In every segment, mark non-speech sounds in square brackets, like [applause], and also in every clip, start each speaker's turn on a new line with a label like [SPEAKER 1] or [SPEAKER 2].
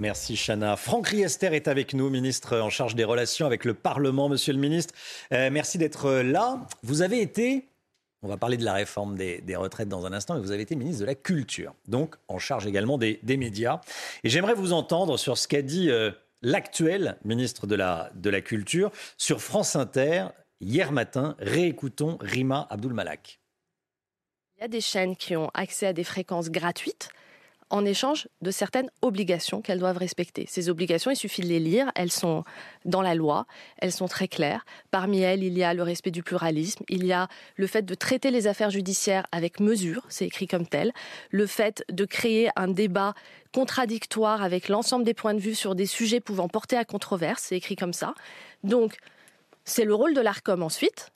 [SPEAKER 1] Merci Chana. Franck Riester est avec nous, ministre en charge des relations avec le Parlement. Monsieur le ministre, euh, merci d'être là. Vous avez été, on va parler de la réforme des, retraites dans un instant, mais vous avez été ministre de la Culture, donc en charge également des, médias. Et j'aimerais vous entendre sur ce qu'a dit euh, l'actuel ministre de la, Culture sur France Inter hier matin. Réécoutons Rima Abdul Malak.
[SPEAKER 2] Il y a des chaînes qui ont accès à des fréquences gratuites en échange de certaines obligations qu'elles doivent respecter. Ces obligations, il suffit de les lire, elles sont dans la loi, elles sont très claires. Parmi elles, il y a le respect du pluralisme, il y a le fait de traiter les affaires judiciaires avec mesure, c'est écrit comme tel, le fait de créer un débat contradictoire avec l'ensemble des points de vue sur des sujets pouvant porter à controverse, c'est écrit comme ça. Donc, c'est le rôle de l'ARCOM ensuite,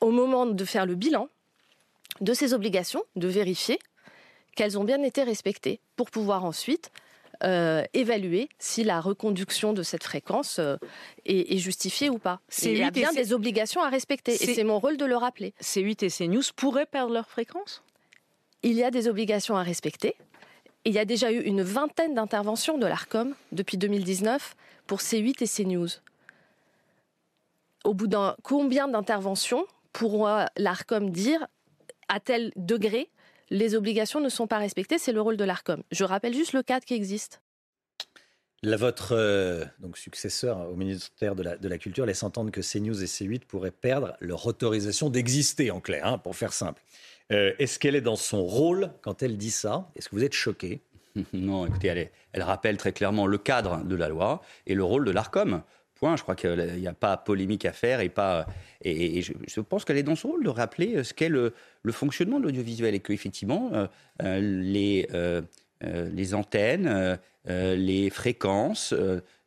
[SPEAKER 2] au moment de faire le bilan de ces obligations, de vérifier qu'elles ont bien été respectées pour pouvoir ensuite euh, évaluer si la reconduction de cette fréquence euh, est, est, justifiée ou pas. Il y a bien des obligations à respecter et c'est mon rôle de le rappeler.
[SPEAKER 3] C8 et CNews pourraient perdre leur fréquence?
[SPEAKER 2] Il y a des obligations à respecter. il y a déjà eu une vingtaine d'interventions de l'ARCOM depuis 2019 pour C8 et CNews. Au bout d'un combien d'interventions pourra l'ARCOM dire à tel degré les obligations ne sont pas respectées, c'est le rôle de l'ARCOM. Je rappelle juste le cadre qui existe.
[SPEAKER 1] La, votre euh, donc successeur au ministère de la, de la, Culture laisse entendre que CNews et C8 pourraient perdre leur autorisation d'exister, en clair, hein, pour faire simple. Euh, Est-ce qu'elle est dans son rôle quand elle dit ça? Est-ce que vous êtes choqué? [laughs]
[SPEAKER 4] Non, écoutez, elle, est, elle, rappelle très clairement le cadre de la loi et le rôle de l'ARCOM. Je crois qu'il n'y a pas polémique à faire et je, pense qu'elle est dans son rôle de rappeler ce qu'est le, fonctionnement de l'audiovisuel et qu'effectivement, euh, les, euh, les antennes, euh, les fréquences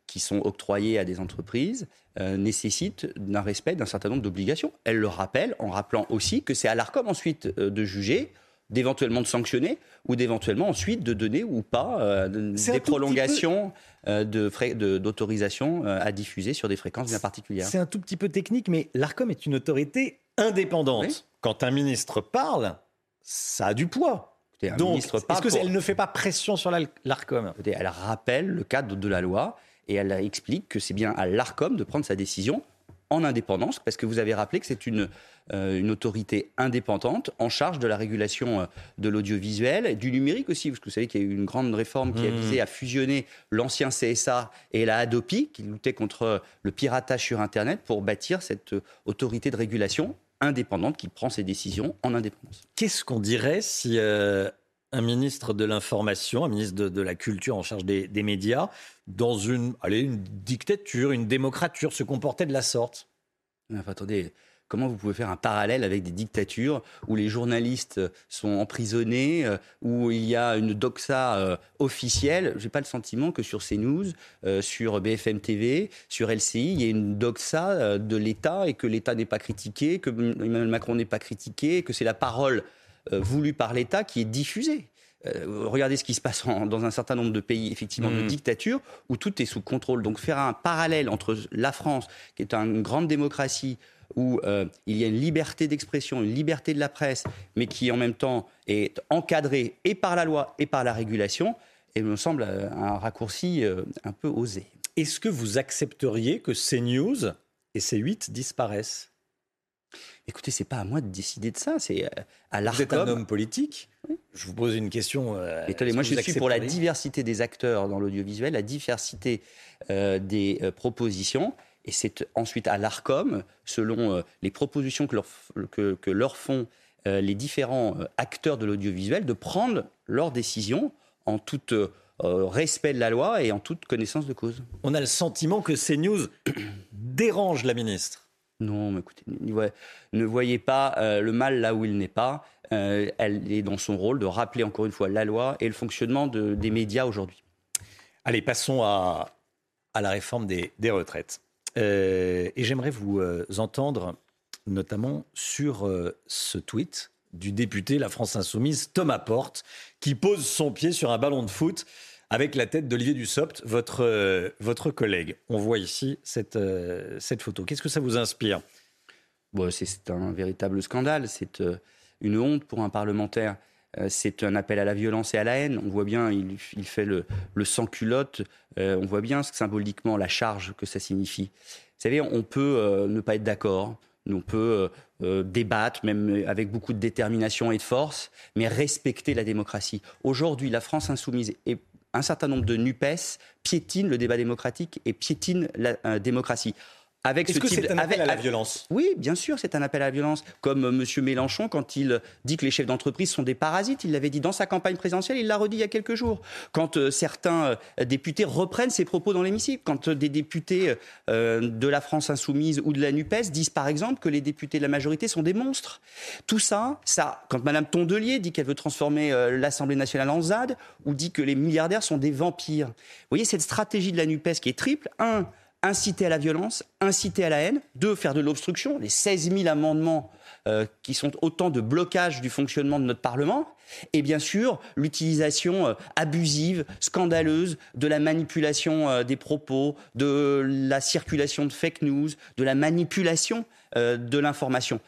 [SPEAKER 4] qui sont octroyées à des entreprises nécessitent un respect d'un certain nombre d'obligations. Elle le rappelle en rappelant aussi que c'est à l'ARCOM ensuite de juger d'éventuellement de sanctionner ou d'éventuellement ensuite de donner ou pas euh, des prolongations peu... euh, d'autorisation euh, à diffuser sur des fréquences bien particulières.
[SPEAKER 1] C'est un tout petit peu technique, mais l'ARCOM est une autorité indépendante. Oui. Quand un ministre parle, ça a du poids.
[SPEAKER 4] Écoutez,
[SPEAKER 1] Donc, est-ce qu'elle pour... ne fait pas pression sur l'ARCOM?
[SPEAKER 4] Elle rappelle le cadre de la loi et elle explique que c'est bien à l'ARCOM de prendre sa décision en indépendance, parce que vous avez rappelé que c'est une, euh, une, autorité indépendante en charge de la régulation euh, de l'audiovisuel, et du numérique aussi, parce que vous savez qu'il y a eu une grande réforme qui mmh. a visé à fusionner l'ancien CSA et la Hadopi, qui luttait contre le piratage sur Internet, pour bâtir cette euh, autorité de régulation indépendante qui prend ses décisions en indépendance.
[SPEAKER 1] Qu'est-ce qu'on dirait si euh, un ministre de l'information, un ministre de, la culture en charge des, médias, dans une, allez, une dictature, une démocrature, se comportait de la sorte.
[SPEAKER 4] Enfin, Attendez, comment vous pouvez faire un parallèle avec des dictatures où les journalistes sont emprisonnés, où il y a une doxa euh, officielle? Je n'ai pas le sentiment que sur CNews, euh, sur BFM TV, sur LCI, il y ait une doxa euh, de l'État et que l'État n'est pas critiqué, que Emmanuel Macron n'est pas critiqué, que c'est la parole voulue par l'État qui est diffusée. Euh, regardez ce qui se passe en, dans un certain nombre de pays, effectivement, mmh. de dictature, où tout est sous contrôle. Donc faire un parallèle entre la France, qui est une grande démocratie, où euh, il y a une liberté d'expression, une liberté de la presse, mais qui en même temps est encadrée et par la loi et par la régulation, et me semble euh, un raccourci euh, un peu osé.
[SPEAKER 1] Est-ce que vous accepteriez que CNews et C8 disparaissent?
[SPEAKER 4] Écoutez, c'est pas à moi de décider de ça, c'est à l'ARCOM.
[SPEAKER 1] Vous êtes un homme politique oui. Je vous pose une question. Euh,
[SPEAKER 4] Attendez, moi je suis pour la diversité des acteurs dans l'audiovisuel, la diversité euh, des euh, propositions. Et c'est ensuite à l'ARCOM, selon euh, les propositions que leur, que, que leur font euh, les différents acteurs de l'audiovisuel, de prendre leurs décisions en tout respect de la loi et en toute connaissance de cause.
[SPEAKER 1] On a le sentiment que CNews [coughs] dérange la ministre.
[SPEAKER 4] Non, mais écoutez, ne voyez pas euh, le mal là où il n'est pas. Euh, elle est dans son rôle de rappeler encore une fois la loi et le fonctionnement des médias aujourd'hui.
[SPEAKER 1] Allez, passons à, la réforme des, retraites. et j'aimerais vous entendre notamment sur ce tweet du député La France Insoumise, Thomas Porte, qui pose son pied sur un ballon de foot avec la tête d'Olivier Dussopt, votre, euh, votre collègue. On voit ici cette, euh, cette photo. Qu'est-ce que ça vous inspire?
[SPEAKER 4] Bon, C'est un véritable scandale. C'est euh, une honte pour un parlementaire. C'est un appel à la violence et à la haine. On voit bien, il, il fait le, le sans-culotte. on voit bien symboliquement la charge que ça signifie. Vous savez, on peut ne pas être d'accord. On peut débattre, même avec beaucoup de détermination et de force, mais respecter la démocratie. Aujourd'hui, la France insoumise est un certain nombre de NUPES piétinent le débat démocratique et piétinent la euh, démocratie.
[SPEAKER 1] Avec Est-ce que c'est un appel à la violence
[SPEAKER 4] Oui, bien sûr, c'est un appel à la violence. Comme euh, M. Mélenchon, quand il dit que les chefs d'entreprise sont des parasites, il l'avait dit dans sa campagne présidentielle, il l'a redit il y a quelques jours. Quand euh, certains députés reprennent ses propos dans l'hémicycle, quand des députés de la France insoumise ou de la NUPES disent par exemple que les députés de la majorité sont des monstres. Tout ça, ça quand Mme Tondelier dit qu'elle veut transformer l'Assemblée nationale en ZAD, ou dit que les milliardaires sont des vampires. Vous voyez cette stratégie de la NUPES qui est triple. Un, inciter à la violence, inciter à la haine, deux, faire de l'obstruction, les 16 000 amendements euh, qui sont autant de blocages du fonctionnement de notre Parlement, et bien sûr l'utilisation euh, abusive, scandaleuse de la manipulation euh, des propos, de la circulation de fake news, de la manipulation de l'information.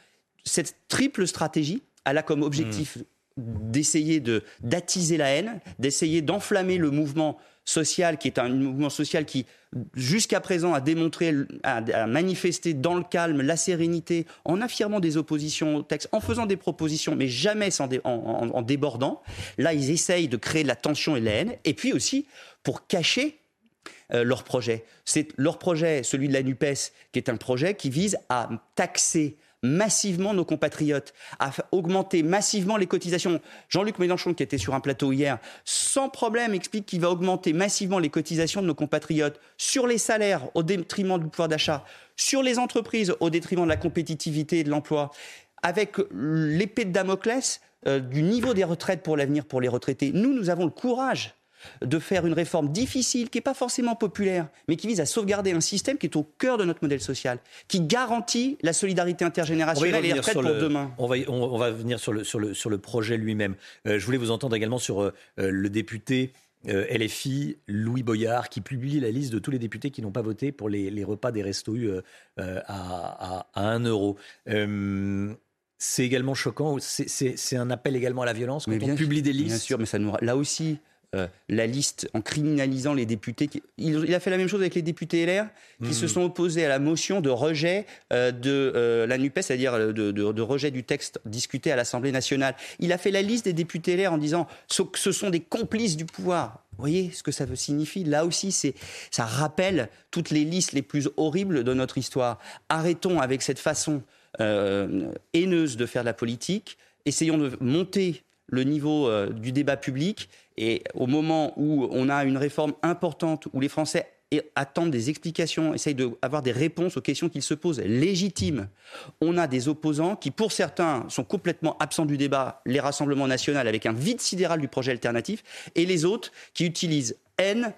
[SPEAKER 4] Cette triple stratégie, elle a comme objectif mmh. d'essayer de d'attiser la haine, d'essayer d'enflammer le mouvement social, qui est un mouvement social qui, jusqu'à présent, a démontré, a, manifesté dans le calme, la sérénité, en affirmant des oppositions au texte, en faisant des propositions, mais jamais sans en, débordant. Là, ils essayent de créer la tension et la haine. Et puis aussi, pour cacher euh, leur projet. C'est leur projet, celui de la NUPES, qui est un projet qui vise à taxer massivement nos compatriotes, à augmenter massivement les cotisations. Jean-Luc Mélenchon, qui était sur un plateau hier, sans problème explique qu'il va augmenter massivement les cotisations de nos compatriotes sur les salaires au détriment du pouvoir d'achat, sur les entreprises au détriment de la compétitivité et de l'emploi, avec l'épée de Damoclès euh, du niveau des retraites pour l'avenir pour les retraités. Nous, nous avons le courage de faire une réforme difficile, qui n'est pas forcément populaire, mais qui vise à sauvegarder un système qui est au cœur de notre modèle social, qui garantit la solidarité intergénérationnelle et les retraites pour demain.
[SPEAKER 1] On va, on, va venir sur le, sur le, sur le projet lui-même. Euh, je voulais vous entendre également sur euh, le député euh, LFI, Louis Boyard, qui publie la liste de tous les députés qui n'ont pas voté pour les, repas des restos U à, à, 1 euro. c'est également choquant. C'est un appel également à la violence quand on publie des listes?
[SPEAKER 4] Bien sûr, mais ça nous, là aussi, euh, la liste en criminalisant les députés. Il, a fait la même chose avec les députés LR qui se hmm. sont opposés à la motion de rejet euh, de euh, la NUPES, c'est-à-dire de, rejet du texte discuté à l'Assemblée nationale. Il a fait la liste des députés LR en disant que ce sont des complices du pouvoir. Vous voyez ce que ça signifie Là aussi, c'est, ça rappelle toutes les listes les plus horribles de notre histoire. Arrêtons avec cette façon haineuse de faire de la politique. Essayons de monter le niveau du débat public et au moment où on a une réforme importante, où les Français attendent des explications, essayent d'avoir des réponses aux questions qu'ils se posent légitimes. On a des opposants qui, pour certains, sont complètement absents du débat, les rassemblements nationaux avec un vide sidéral du projet alternatif, et les autres qui utilisent haine,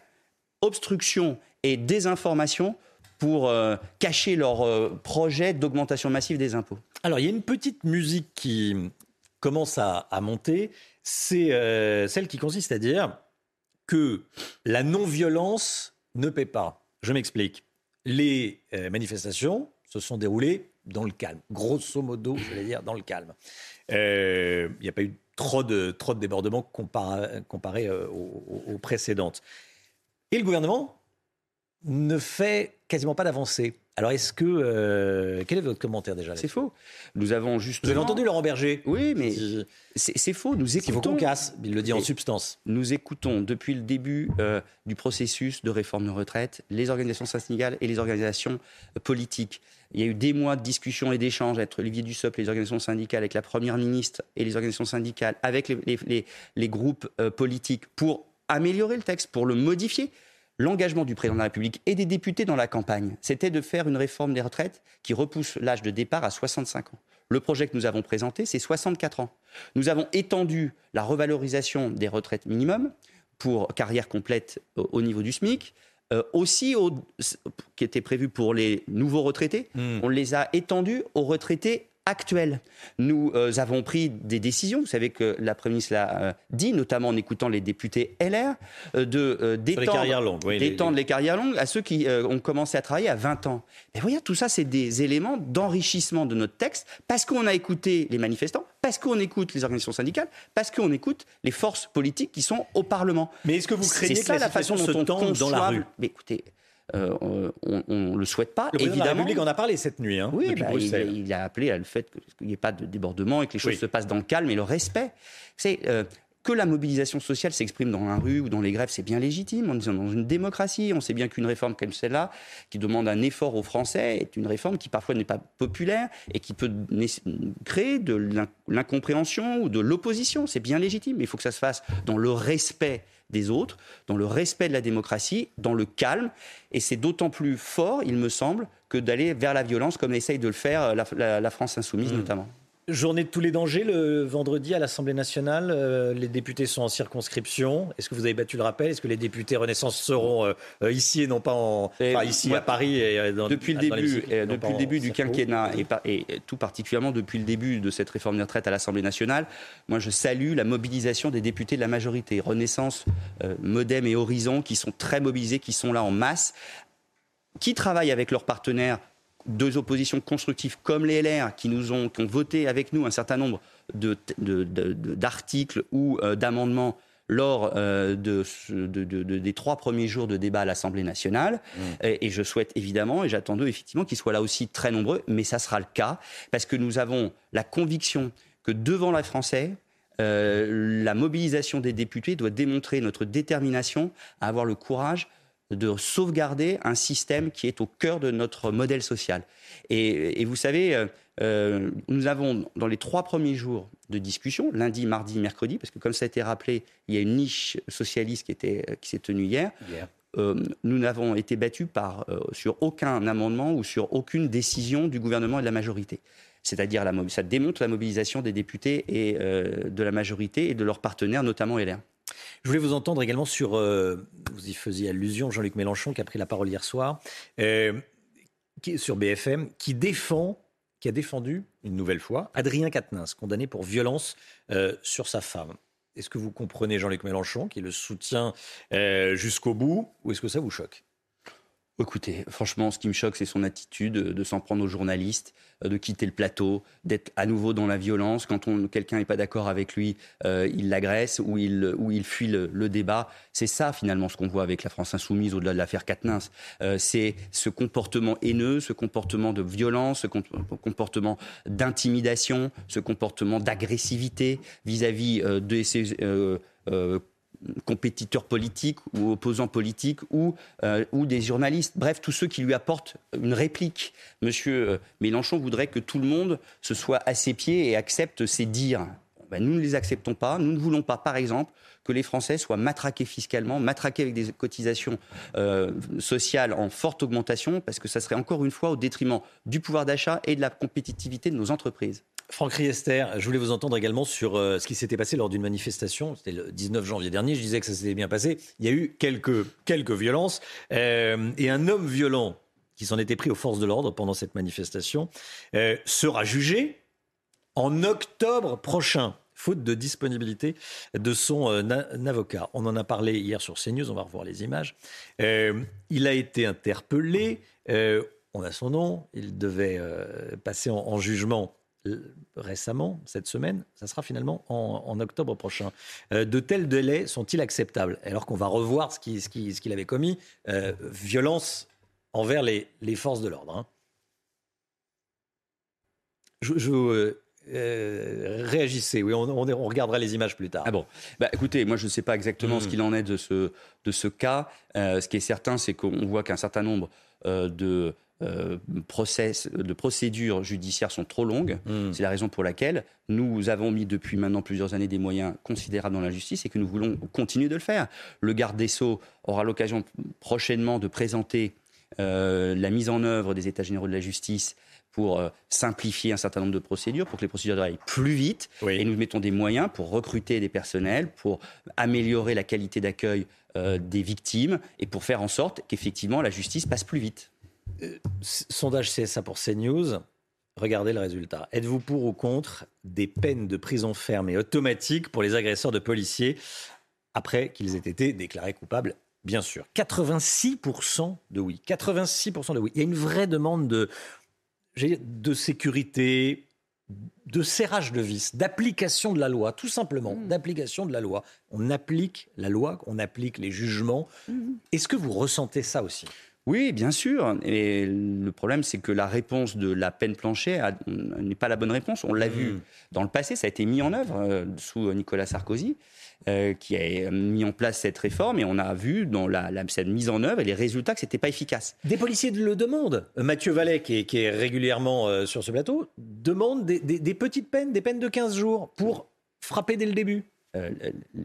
[SPEAKER 4] obstruction et désinformation pour euh, cacher leur euh, projet d'augmentation massive des impôts.
[SPEAKER 1] Alors, il y a une petite musique qui commence à monter c'est euh, celle qui consiste à dire que la non-violence ne paie pas. Je m'explique. Les euh, manifestations se sont déroulées dans le calme, grosso modo, je vais dire, dans le calme. Euh, il n'y a pas eu trop de, trop de débordements comparé, aux, précédentes. Et le gouvernement ne fait quasiment pas d'avancée. Alors, est-ce que. Euh, quel est votre commentaire déjà
[SPEAKER 4] C'est faux. Nous avons juste.
[SPEAKER 1] Vous avez entendu Laurent Berger?
[SPEAKER 4] Oui, mais c'est faux. Nous écoutons. Il
[SPEAKER 1] faut qu'on casse. Il le dit en substance.
[SPEAKER 4] Nous écoutons depuis le début euh, du processus de réforme de retraite les organisations syndicales et les organisations euh, politiques. Il y a eu des mois de discussions et d'échanges entre Olivier Dussopt, les organisations syndicales, avec la Première ministre et les organisations syndicales, avec les, les groupes politiques pour améliorer le texte, pour le modifier. L'engagement du président de la République et des députés dans la campagne, c'était de faire une réforme des retraites qui repousse l'âge de départ à 65 ans. Le projet que nous avons présenté, c'est 64 ans. Nous avons étendu la revalorisation des retraites minimum pour carrière complète au niveau du SMIC. Euh, aussi, qui était prévu pour les nouveaux retraités, hmm. on les a étendus aux retraités actuelle. Nous euh, avons pris des décisions, vous savez que la Première ministre l'a euh, dit, notamment en écoutant les députés LR, euh, de d'étendre les, carrières longues, les... carrières longues à ceux qui ont commencé à travailler à 20 ans. Mais voyez, tout ça, c'est des éléments d'enrichissement de notre texte, parce qu'on a écouté les manifestants, parce qu'on écoute les organisations syndicales, parce qu'on écoute les forces politiques qui sont au Parlement.
[SPEAKER 1] Mais est-ce que vous craignez que la, façon dont on conçoit... dans la rue
[SPEAKER 4] Mais écoutez, euh, on ne le souhaite pas.
[SPEAKER 1] Le président évidemment. de la République en a parlé cette nuit. Hein,
[SPEAKER 4] oui, bah, il, a appelé à le fait qu'il n'y ait pas de débordement et que les choses se passent dans le calme et le respect. C'est euh, que la mobilisation sociale s'exprime dans la rue ou dans les grèves, c'est bien légitime. On est dans une démocratie. On sait bien qu'une réforme comme celle-là, qui demande un effort aux Français, est une réforme qui parfois n'est pas populaire et qui peut créer de l'incompréhension ou de l'opposition. C'est bien légitime. Mais il faut que ça se fasse dans le respect des autres, dans le respect de la démocratie, dans le calme. Et c'est d'autant plus fort, il me semble, que d'aller vers la violence comme essaye de le faire la, France insoumise mmh. notamment.
[SPEAKER 1] Journée de tous les dangers le vendredi à l'Assemblée nationale. Euh, les députés sont en circonscription. Est-ce que vous avez battu le rappel? Est-ce que les députés Renaissance seront euh, ici et non pas en, ici à Paris et
[SPEAKER 4] euh, dans, Depuis le début, depuis le début du quinquennat et, et, tout particulièrement depuis le début de cette réforme des retraites à l'Assemblée nationale, moi je salue la mobilisation des députés de la majorité. Renaissance, Modem et Horizon qui sont très mobilisés, qui sont là en masse, qui travaillent avec leurs partenaires deux oppositions constructives comme les LR qui nous ont, ont voté avec nous un certain nombre d'articles de, ou euh, d'amendements lors euh, de, des trois premiers jours de débat à l'Assemblée nationale. Mmh. Et, je souhaite évidemment, et j'attends d'eux effectivement qu'ils soient là aussi très nombreux, mais ça sera le cas, parce que nous avons la conviction que devant les Français, euh, la mobilisation des députés doit démontrer notre détermination à avoir le courage de sauvegarder un système qui est au cœur de notre modèle social. Et, vous savez, euh, euh, nous avons, dans les trois premiers jours de discussion, lundi, mardi, mercredi, parce que comme ça a été rappelé, il y a une niche socialiste qui, était, qui s'est tenue hier. Euh, nous n'avons été battus par, sur aucun amendement ou sur aucune décision du gouvernement et de la majorité. C'est-à-dire, ça démontre la mobilisation des députés et de la majorité et de leurs partenaires, notamment LR.
[SPEAKER 1] Je voulais vous entendre également sur, euh, vous y faisiez allusion, Jean-Luc Mélenchon qui a pris la parole hier soir, euh, sur BFM, qui défend, qui a défendu une nouvelle fois Adrien Quatennens, condamné pour violence euh, sur sa femme. Est-ce que vous comprenez Jean-Luc Mélenchon qui le soutient jusqu'au bout ou est-ce que ça vous choque?
[SPEAKER 4] Écoutez, franchement, ce qui me choque, c'est son attitude de s'en prendre aux journalistes, euh, de quitter le plateau, d'être à nouveau dans la violence. Quand quelqu'un n'est pas d'accord avec lui, euh, il l'agresse ou il, fuit le, débat. C'est ça, finalement, ce qu'on voit avec la France insoumise au-delà de l'affaire. Euh, c'est ce comportement haineux, ce comportement de violence, ce comportement d'intimidation, ce comportement d'agressivité vis-à-vis de ces compétiteurs politiques ou opposants politiques ou, euh, ou des journalistes, bref, tous ceux qui lui apportent une réplique. Monsieur euh, Mélenchon voudrait que tout le monde se soit à ses pieds et accepte ses dires. Ben, nous ne les acceptons pas. Nous ne voulons pas, par exemple, que les Français soient matraqués fiscalement, matraqués avec des cotisations euh, sociales en forte augmentation, parce que ça serait encore une fois au détriment du pouvoir d'achat et de la compétitivité de nos entreprises.
[SPEAKER 1] Franck Riester, je voulais vous entendre également sur euh, ce qui s'était passé lors d'une manifestation. C'était le 19 janvier dernier. Je disais que ça s'était bien passé. Il y a eu quelques, quelques violences. Euh, et un homme violent qui s'en était pris aux forces de l'ordre pendant cette manifestation euh, sera jugé en octobre prochain faute de disponibilité de son avocat. On en a parlé hier sur CNews, on va revoir les images. il a été interpellé, on a son nom, il devait passer en jugement récemment, cette semaine, ça sera finalement en, octobre prochain. Euh, de tels délais sont-ils acceptables? Alors qu'on va revoir ce qu'il ce avait commis, euh, violence envers les, forces de l'ordre. Hein. Je, je euh, réagissez, oui, on, on, regardera les images plus tard.
[SPEAKER 4] Ah bon, bah, écoutez, moi je ne sais pas exactement ce hmm. qu'il en est de ce, de ce cas. ce qui est certain, c'est qu'on voit qu'un certain nombre de euh, process, de procédures judiciaires sont trop longues.
[SPEAKER 1] Hmm.
[SPEAKER 4] C'est la raison pour laquelle nous avons mis depuis maintenant plusieurs années des moyens considérables dans la justice et que nous voulons continuer de le faire. Le garde des Sceaux aura l'occasion prochainement de présenter euh, la mise en œuvre des États généraux de la justice pour euh, simplifier un certain nombre de procédures, pour que les procédures aillent plus vite.
[SPEAKER 1] Oui.
[SPEAKER 4] Et nous mettons des moyens pour recruter des personnels, pour améliorer la qualité d'accueil euh, des victimes et pour faire en sorte qu'effectivement la justice passe plus vite.
[SPEAKER 1] S- Sondage CSA pour CNews. Regardez le résultat. Êtes-vous pour ou contre des peines de prison ferme et automatiques pour les agresseurs de policiers après qu'ils aient été déclarés coupables? Bien sûr. 86% de oui. 86% de oui. Il y a une vraie demande de, sécurité, de serrage de vis, d'application de la loi, tout simplement, d'application de la loi. On applique la loi, on applique les jugements. Est-ce que vous ressentez ça aussi?
[SPEAKER 4] Oui, bien sûr. Et le problème, c'est que la réponse de la peine plancher a- n'est pas la bonne réponse. On l'a vu dans le passé, ça a été mis en œuvre euh, sous Nicolas Sarkozy, euh, qui a mis en place cette réforme, et on a vu dans la, la- cette mise en œuvre et les résultats que c'était pas efficace.
[SPEAKER 1] Des policiers le demandent. Mathieu Vallet, qui est, qui est régulièrement euh, sur ce plateau, demande des, des- des petites peines, des peines de 15 jours pour frapper dès le début.
[SPEAKER 4] Euh,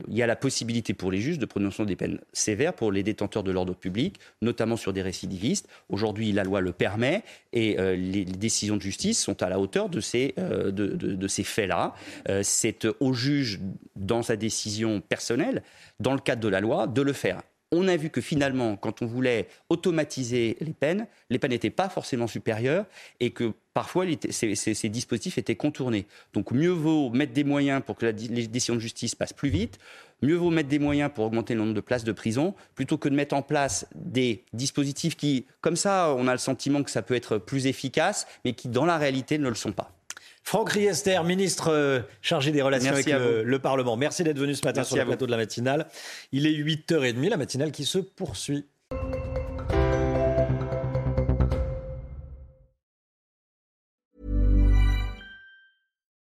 [SPEAKER 4] il y a la possibilité pour les juges de prononcer des peines sévères pour les détenteurs de l'ordre public, notamment sur des récidivistes. Aujourd'hui, la loi le permet et euh, les, décisions de justice sont à la hauteur de ces, euh, de, ces faits-là. C'est au juge, dans sa décision personnelle, dans le cadre de la loi, de le faire. On a vu que finalement, quand on voulait automatiser les peines, les peines n'étaient pas forcément supérieures et que parfois ces dispositifs étaient contournés. Donc mieux vaut mettre des moyens pour que la, les décisions de justice passent plus vite, mieux vaut mettre des moyens pour augmenter le nombre de places de prison, plutôt que de mettre en place des dispositifs qui, comme ça, on a le sentiment que ça peut être plus efficace, mais qui dans la réalité ne le sont pas.
[SPEAKER 1] Franck Riester, ministre euh, chargé des relations
[SPEAKER 4] Merci
[SPEAKER 1] avec le, Parlement. Merci d'être venu ce matin
[SPEAKER 4] Merci
[SPEAKER 1] sur le
[SPEAKER 4] vous.
[SPEAKER 1] plateau de la matinale. Il est 8h30, la matinale qui se poursuit.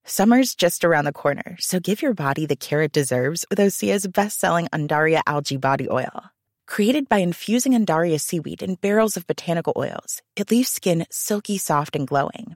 [SPEAKER 5] Summer's just around the corner, so give your body the care it deserves with Osea's best-selling Andaria algae body oil. Created by infusing Andaria seaweed in barrels of botanical oils, it leaves skin silky soft and glowing.